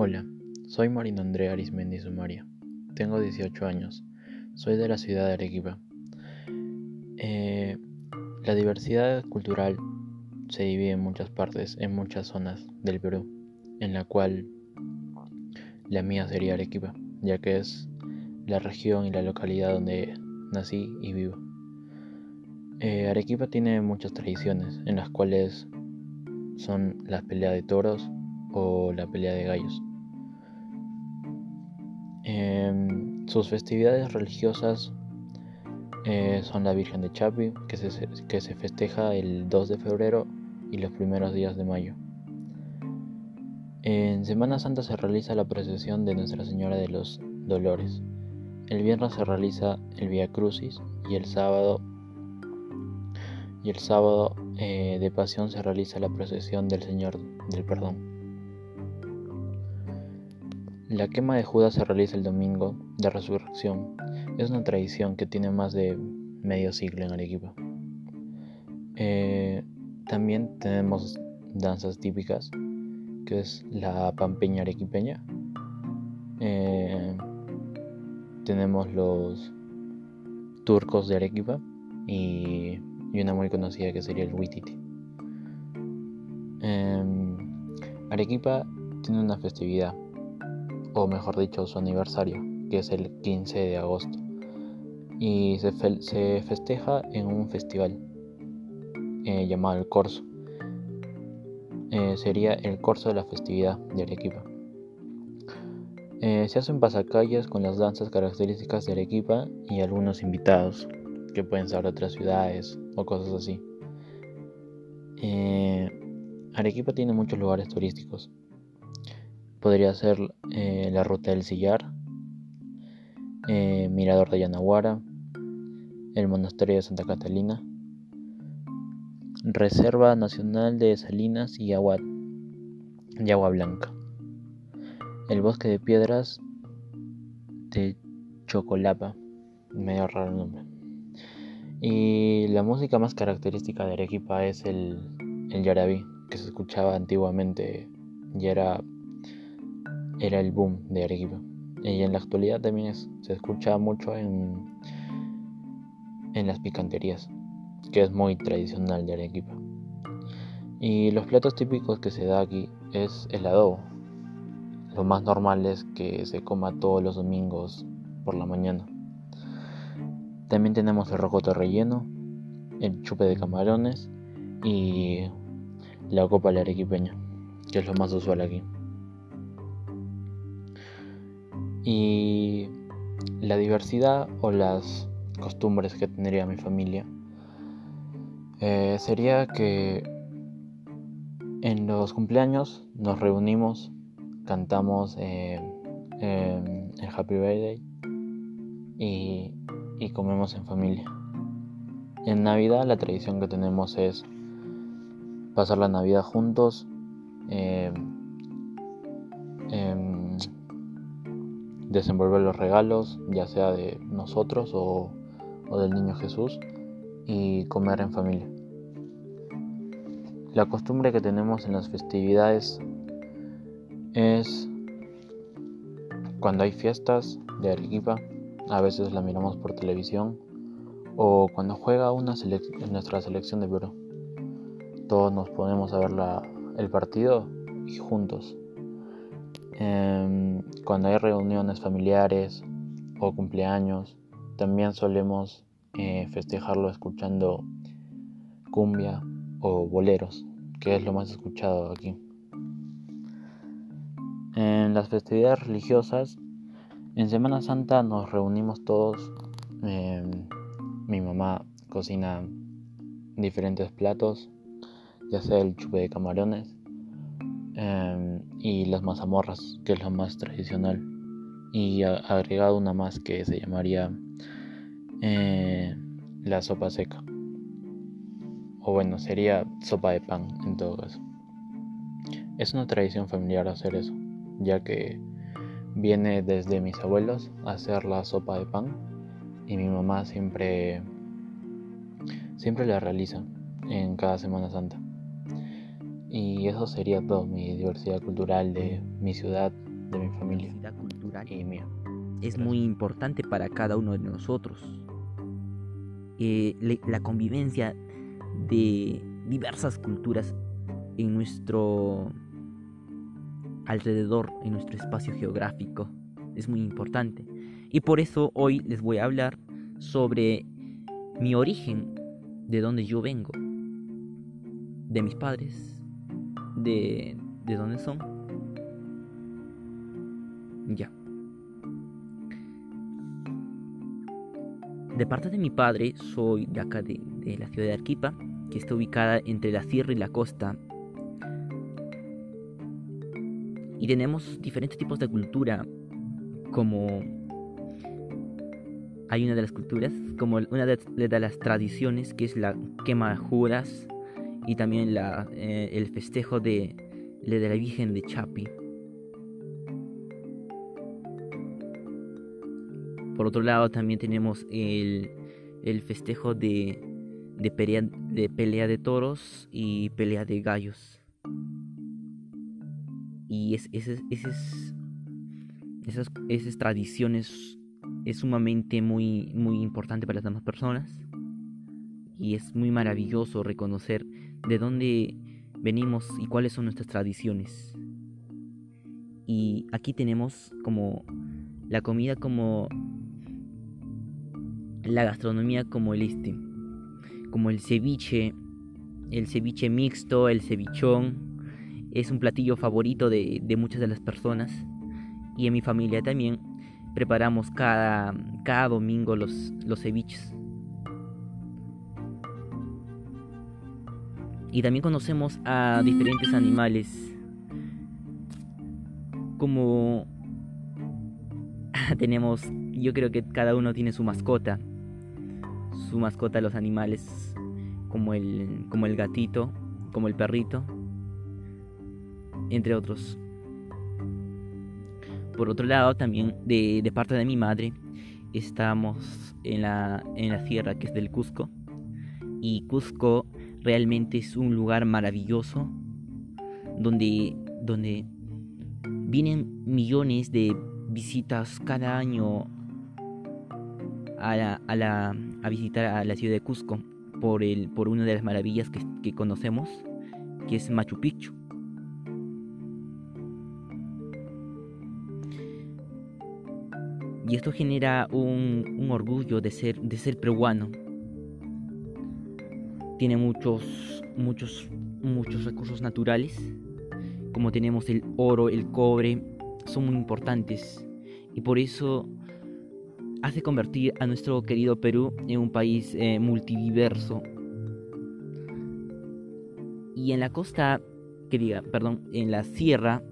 Hola, soy Marino Andrea Arismendi Sumaria. Tengo 18 años. Soy de la ciudad de Arequipa. Eh, la diversidad cultural se divide en muchas partes, en muchas zonas del Perú, en la cual la mía sería Arequipa, ya que es la región y la localidad donde nací y vivo. Eh, Arequipa tiene muchas tradiciones, en las cuales son la pelea de toros o la pelea de gallos. Em, sus festividades religiosas eh, son la Virgen de Chapi, que se, que se festeja el 2 de febrero y los primeros días de mayo. En Semana Santa se realiza la procesión de Nuestra Señora de los Dolores. El viernes se realiza el Via Crucis y el sábado y el sábado eh, de Pasión se realiza la procesión del Señor del Perdón. La quema de Judas se realiza el domingo de resurrección. Es una tradición que tiene más de medio siglo en Arequipa. Eh, también tenemos danzas típicas, que es la pampeña arequipeña. Eh, tenemos los turcos de Arequipa y y una muy conocida que sería el Huititi. Em, Arequipa tiene una festividad, o mejor dicho, su aniversario, que es el 15 de agosto, y se, festeja en un festival eh, llamado el Corso. Eh, sería el Corso de la festividad de Arequipa. Eh, se hacen pasacalles con las danzas características de Arequipa y algunos invitados que pueden de otras ciudades o cosas así. Eh, Arequipa tiene muchos lugares turísticos. Podría ser eh, la ruta del Sillar, eh, Mirador de Yanaguara, el Monasterio de Santa Catalina, Reserva Nacional de Salinas y Agua, Agua Blanca, el Bosque de Piedras de Chocolapa, medio raro el nombre. Y la música más característica de Arequipa es el, el yarabí, que se escuchaba antiguamente y era, era el boom de Arequipa. Y en la actualidad también se escucha mucho en, en las picanterías, que es muy tradicional de Arequipa. Y los platos típicos que se da aquí es el adobo. Lo más normal es que se coma todos los domingos por la mañana. También tenemos el rocoto relleno, el chupe de camarones y la copa de arequipeña, que es lo más usual aquí. Y la diversidad o las costumbres que tendría mi familia eh, sería que en los cumpleaños nos reunimos, cantamos eh, el Happy Birthday y y comemos en familia. En Navidad la tradición que tenemos es pasar la Navidad juntos, em, em, desenvolver los regalos, ya sea de nosotros o, o del niño Jesús, y comer en familia. La costumbre que tenemos en las festividades es cuando hay fiestas de Arequipa, a veces la miramos por televisión o cuando juega una en nuestra selección de Perú. Todos nos ponemos a ver el partido y juntos. Em, cuando hay reuniones familiares o cumpleaños, también solemos eh, festejarlo escuchando cumbia o boleros, que es lo más escuchado aquí. En las festividades religiosas en Semana Santa nos reunimos todos. Em, mi mamá cocina diferentes platos, ya sea el chupe de camarones em, y las mazamorras, que es lo más tradicional. Y agregado una más que se llamaría eh, la sopa seca. O bueno, sería sopa de pan en todo caso. Es una tradición familiar hacer eso, ya que viene desde mis abuelos a hacer la sopa de pan y mi mamá siempre siempre la realiza en cada Semana Santa. Y eso sería todo, mi diversidad cultural de mi ciudad, de mi familia. Diversidad cultural y mía. es muy importante para cada uno de nosotros. Eh, la convivencia de diversas culturas en nuestro alrededor, en nuestro espacio geográfico, es muy importante. Y por eso hoy les voy a hablar sobre mi origen, de donde yo vengo, de mis padres, de, de dónde son. Ya. De parte de mi padre, soy de acá de, de la ciudad de Arquipa, que está ubicada entre la sierra y la costa. Y tenemos diferentes tipos de cultura, como hay una de las culturas, como una de, las tradiciones, que es la quema de juras y también eh, el festejo de, de la Virgen de Chapi. Por otro lado, también tenemos el, el festejo de, de pelea, de pelea de toros y pelea de gallos. Y es, esas, esas tradiciones es sumamente muy, muy importante para las demás personas. Y es muy maravilloso reconocer de dónde venimos y cuáles son nuestras tradiciones. Y aquí tenemos como la comida como la gastronomía como el este como el ceviche, el ceviche mixto, el cevichón. Es un platillo favorito de, muchas de las personas. Y en mi familia también preparamos cada, cada domingo los, los ceviches. Y también conocemos a diferentes animales. Como tenemos, yo creo que cada uno tiene su mascota su mascota los animales como el, como el gatito, como el perrito, entre otros. Por otro lado, también de, parte de mi madre, estamos en la, en la sierra que es del Cusco. Y Cusco realmente es un lugar maravilloso donde, donde vienen millones de visitas cada año a, la, a, visitar a la ciudad de Cusco por, el, por una de las maravillas que, que conocemos, que es Machu Picchu. Y esto genera un, orgullo de ser, de ser peruano. Tiene muchos, muchos, muchos recursos naturales, como tenemos el oro, el cobre, son muy importantes. Y por eso hace convertir a nuestro querido Perú en un país eh, multidiverso. Y en la costa, que perdón, en la sierra,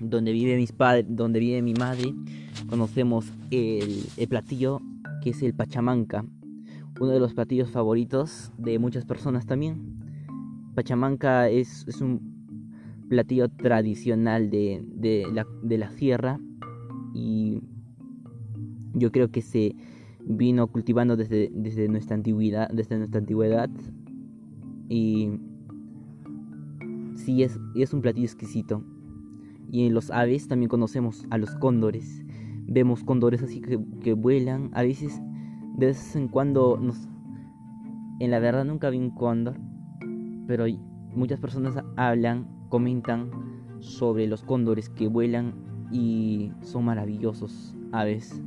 donde vive mis padres, donde vive mi madre, conocemos el, platillo que es el pachamanca, uno de los platillos favoritos de muchas personas también. Pachamanca es, un platillo tradicional de, de, la, de la sierra y yo creo que se vino cultivando desde, desde nuestra antigüedad, desde nuestra antigüedad y sí es, es un platillo exquisito. Y en los aves también conocemos a los cóndores. Vemos cóndores así que, que vuelan. A veces, de vez en cuando, nos... en la verdad nunca vi un cóndor, pero muchas personas hablan, comentan sobre los cóndores que vuelan y son maravillosos aves.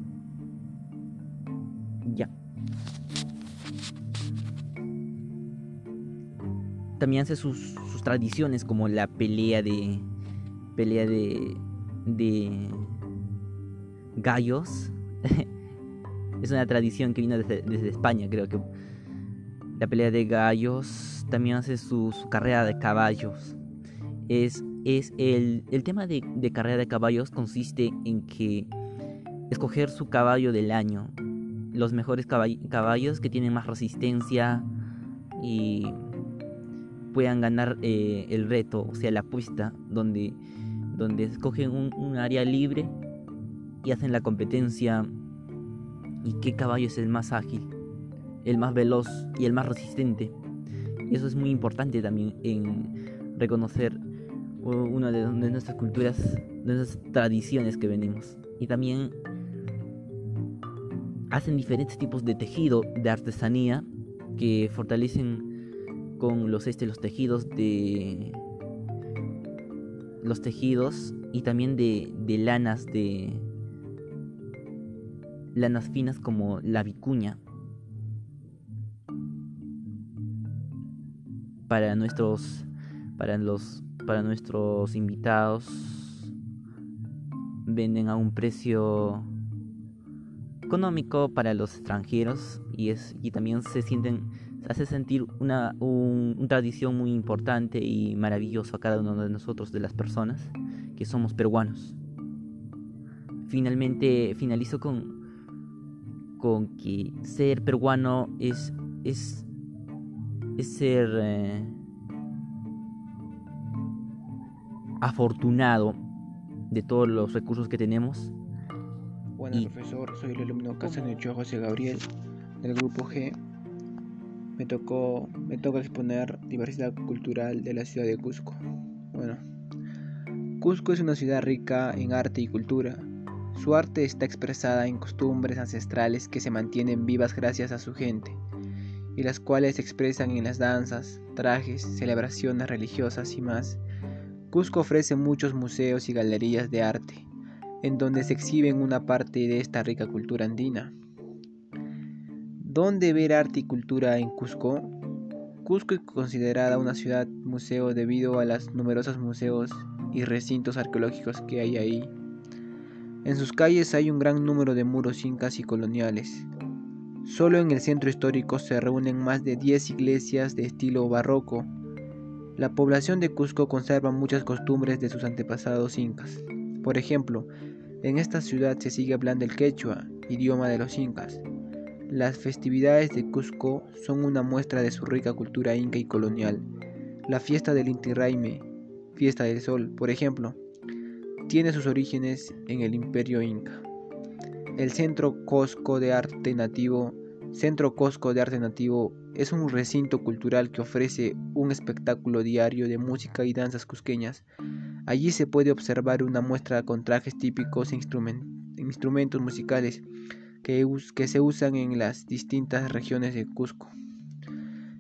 Ya. También hace sus, tradiciones como la pelea de pelea de de gallos. es una tradición que vino desde, España, creo que la pelea de gallos también hace su, carrera de caballos. Es, es el, el tema de, carrera de caballos consiste en que escoger su caballo del año los mejores caballos que tienen más resistencia y puedan ganar eh, el reto, o sea, la apuesta, donde, donde escogen un, área libre y hacen la competencia y qué caballo es el más ágil. el más veloz y el más resistente. Y eso es muy importante también en reconocer una de, nuestras culturas, de nuestras tradiciones que venimos. Y también hacen diferentes tipos de tejido, de artesanía, que fortalecen con los, este, los tejidos de los tejidos y también de, de lanas de lanas finas como la vicuña. Para nuestros para los para nuestros invitados venden a un precio económico para los extranjeros y es y también se sienten hace sentir una, una tradición muy importante y maravillosa a cada uno de nosotros de las personas que somos peruanos. Finalmente finalizo con con que ser peruano es es es ser eh, afortunado de todos los recursos que tenemos. Bueno, profesor, soy el alumno Casanucho José Gabriel del grupo G. Me tocó me toca exponer diversidad cultural de la ciudad de Cusco. Bueno, Cusco es una ciudad rica en arte y cultura. Su arte está expresada en costumbres ancestrales que se mantienen vivas gracias a su gente y las cuales se expresan en las danzas, trajes, celebraciones religiosas y más Cusco ofrece muchos museos y galerías de arte, en donde se exhiben una parte de esta rica cultura andina. ¿Dónde ver arte y cultura en Cusco? Cusco es considerada una ciudad museo debido a los numerosos museos y recintos arqueológicos que hay ahí. En sus calles hay un gran número de muros incas y coloniales. Solo en el centro histórico se reúnen más de 10 iglesias de estilo barroco la población de Cusco conserva muchas costumbres de sus antepasados incas. Por ejemplo, en esta ciudad se sigue hablando el quechua, idioma de los incas. Las festividades de Cusco son una muestra de su rica cultura inca y colonial. La fiesta del Inti Raymi, fiesta del sol, por ejemplo, tiene sus orígenes en el imperio inca. El Centro Cosco de Arte Nativo, Cosco es un recinto cultural que ofrece un espectáculo diario de música y danzas cusqueñas. Allí se puede observar una muestra con trajes típicos e instrumentos musicales que, se usan en las distintas regiones de Cusco.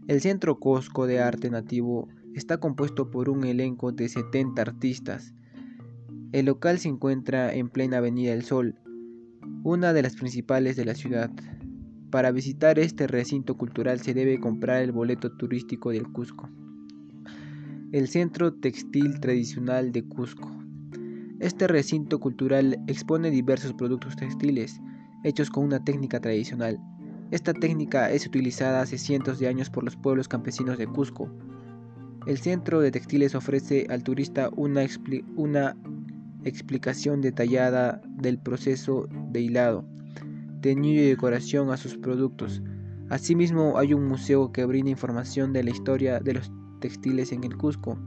El Centro Cusco de Arte Nativo está compuesto por un elenco de 70 artistas. El local se encuentra en plena Avenida del Sol, una de las principales de la ciudad. Para visitar este recinto cultural se debe comprar el boleto turístico del Cusco. El Centro Textil Tradicional de Cusco. Este recinto cultural expone diversos productos textiles hechos con una técnica tradicional. Esta técnica es utilizada hace cientos de años por los pueblos campesinos de Cusco. El centro de textiles ofrece al turista una, una explicación detallada del proceso de hilado teñido y decoración a sus productos. Asimismo, hay un museo que brinda información de la historia de los textiles en el Cusco.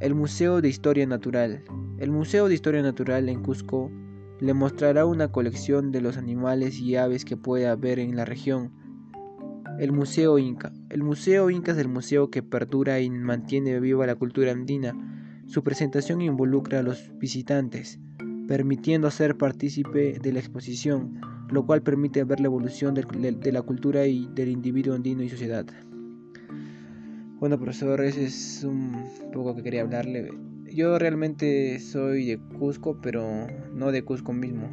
El Museo de Historia Natural. El Museo de Historia Natural en Cusco le mostrará una colección de los animales y aves que puede haber en la región. El Museo Inca. El Museo Inca es el museo que perdura y mantiene viva la cultura andina. Su presentación involucra a los visitantes, permitiendo ser partícipe de la exposición lo cual permite ver la evolución de, la cultura y del individuo andino y sociedad. Bueno, profesor, ese es un poco que quería hablarle. Yo realmente soy de Cusco, pero no de Cusco mismo.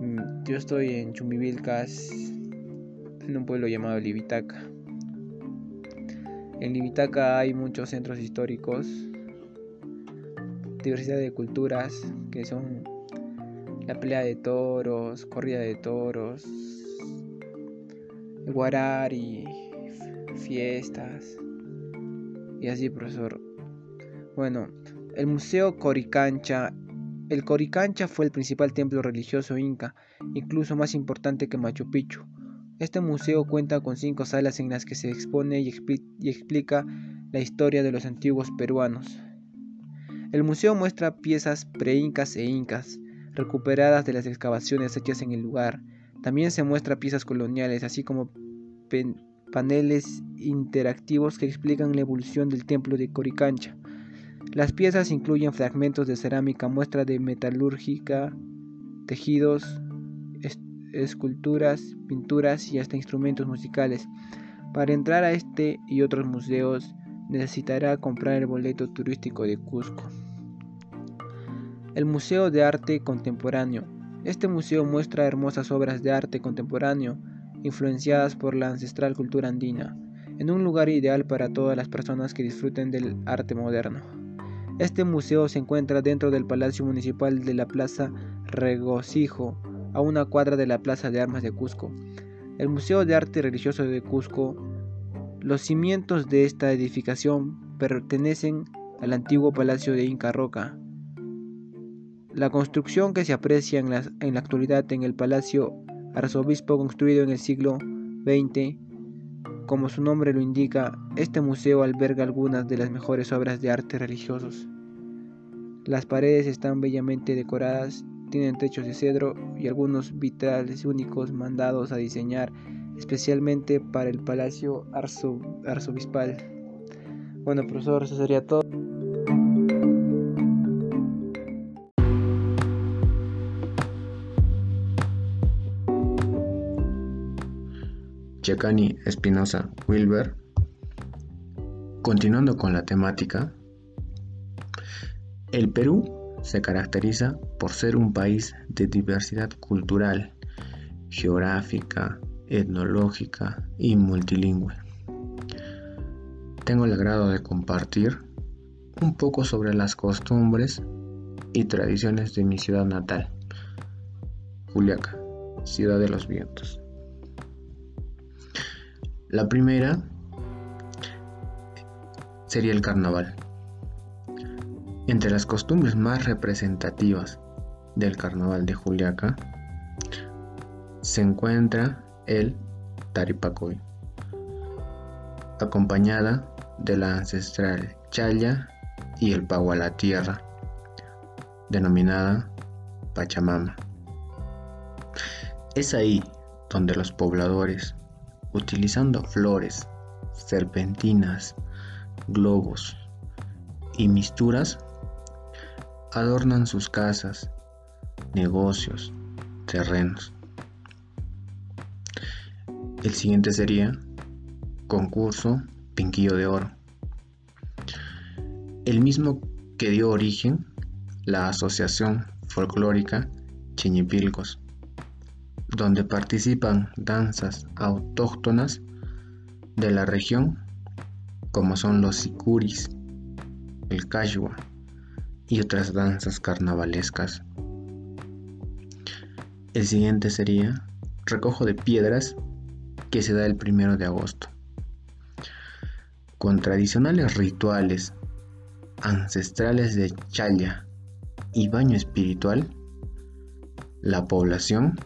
Mm, yo estoy en Chumbivilcas, en un pueblo llamado Libitaca. En Libitaca hay muchos centros históricos, diversidad de culturas que son la pelea de toros, corrida de toros, guarari, fiestas y así, profesor. Bueno, el Museo Coricancha. El Coricancha fue el principal templo religioso inca, incluso más importante que Machu Picchu. Este museo cuenta con cinco salas en las que se expone y, y explica la historia de los antiguos peruanos. El museo muestra piezas pre-incas e incas, recuperadas de las excavaciones hechas en el lugar. También se muestra piezas coloniales, así como paneles interactivos que explican la evolución del templo de Coricancha. Las piezas incluyen fragmentos de cerámica, muestra de metalúrgica, tejidos, esculturas, pinturas y hasta instrumentos musicales. Para entrar a este y otros museos necesitará comprar el boleto turístico de Cusco. El Museo de Arte Contemporáneo. Este museo muestra hermosas obras de arte contemporáneo influenciadas por la ancestral cultura andina, en un lugar ideal para todas las personas que disfruten del arte moderno. Este museo se encuentra dentro del Palacio Municipal de la Plaza Regocijo, a una cuadra de la Plaza de Armas de Cusco. El Museo de Arte Religioso de Cusco, los cimientos de esta edificación pertenecen al antiguo Palacio de Inca Roca. La construcción que se aprecia en la, en la actualidad en el Palacio Arzobispo construido en el siglo XX, como su nombre lo indica, este museo alberga algunas de las mejores obras de arte religiosos. Las paredes están bellamente decoradas tienen techos de cedro y algunos vitrales únicos mandados a diseñar especialmente para el Palacio Arzobispal. Bueno, profesor, eso sería todo. Checani Espinosa Wilber. Continuando con la temática, el Perú se caracteriza por ser un país de diversidad cultural, geográfica, etnológica y multilingüe. Tengo el agrado de compartir un poco sobre las costumbres y tradiciones de mi ciudad natal, Juliaca, ciudad de los vientos. La primera sería el carnaval. Entre las costumbres más representativas del carnaval de Juliaca se encuentra el Taripacoy, acompañada de la ancestral Chaya y el a la Tierra, denominada Pachamama. Es ahí donde los pobladores, utilizando flores, serpentinas, globos y misturas, adornan sus casas, negocios, terrenos. El siguiente sería concurso Pinquillo de Oro. El mismo que dio origen la Asociación Folclórica Chiñipilcos, donde participan danzas autóctonas de la región como son los sicuris, el cachua, y otras danzas carnavalescas. El siguiente sería recojo de piedras que se da el primero de agosto. Con tradicionales rituales ancestrales de chaya y baño espiritual, la población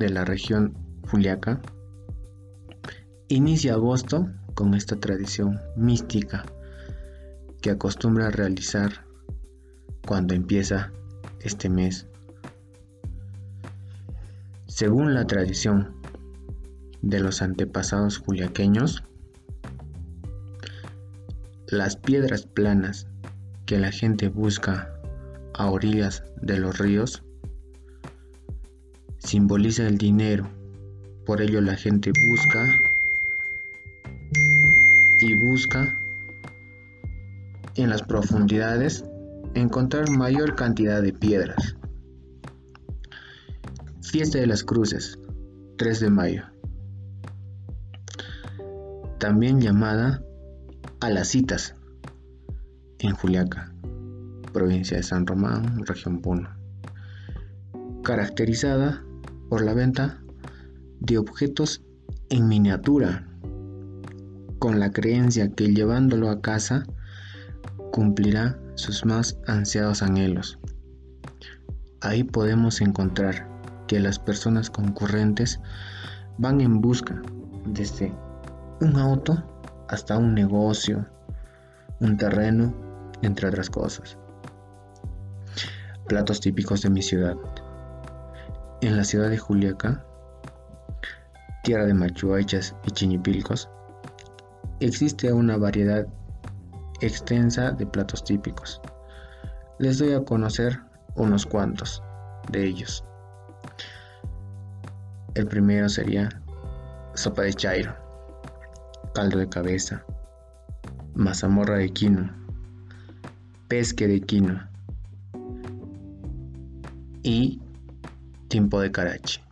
de la región Juliaca inicia agosto con esta tradición mística que acostumbra a realizar cuando empieza este mes. Según la tradición de los antepasados juliaqueños, las piedras planas que la gente busca a orillas de los ríos simboliza el dinero. Por ello la gente busca y busca en las profundidades encontrar mayor cantidad de piedras. Fiesta de las Cruces, 3 de mayo. También llamada a las citas en Juliaca, provincia de San Román, región Puno. Caracterizada por la venta de objetos en miniatura, con la creencia que llevándolo a casa cumplirá sus más ansiados anhelos. Ahí podemos encontrar que las personas concurrentes van en busca desde un auto hasta un negocio, un terreno, entre otras cosas. Platos típicos de mi ciudad. En la ciudad de Juliaca tierra de machuachas y chinipilcos, existe una variedad extensa de platos típicos. Les doy a conocer unos cuantos de ellos. El primero sería sopa de chairo, caldo de cabeza, mazamorra de quinoa, pesque de quinoa y tiempo de carachi.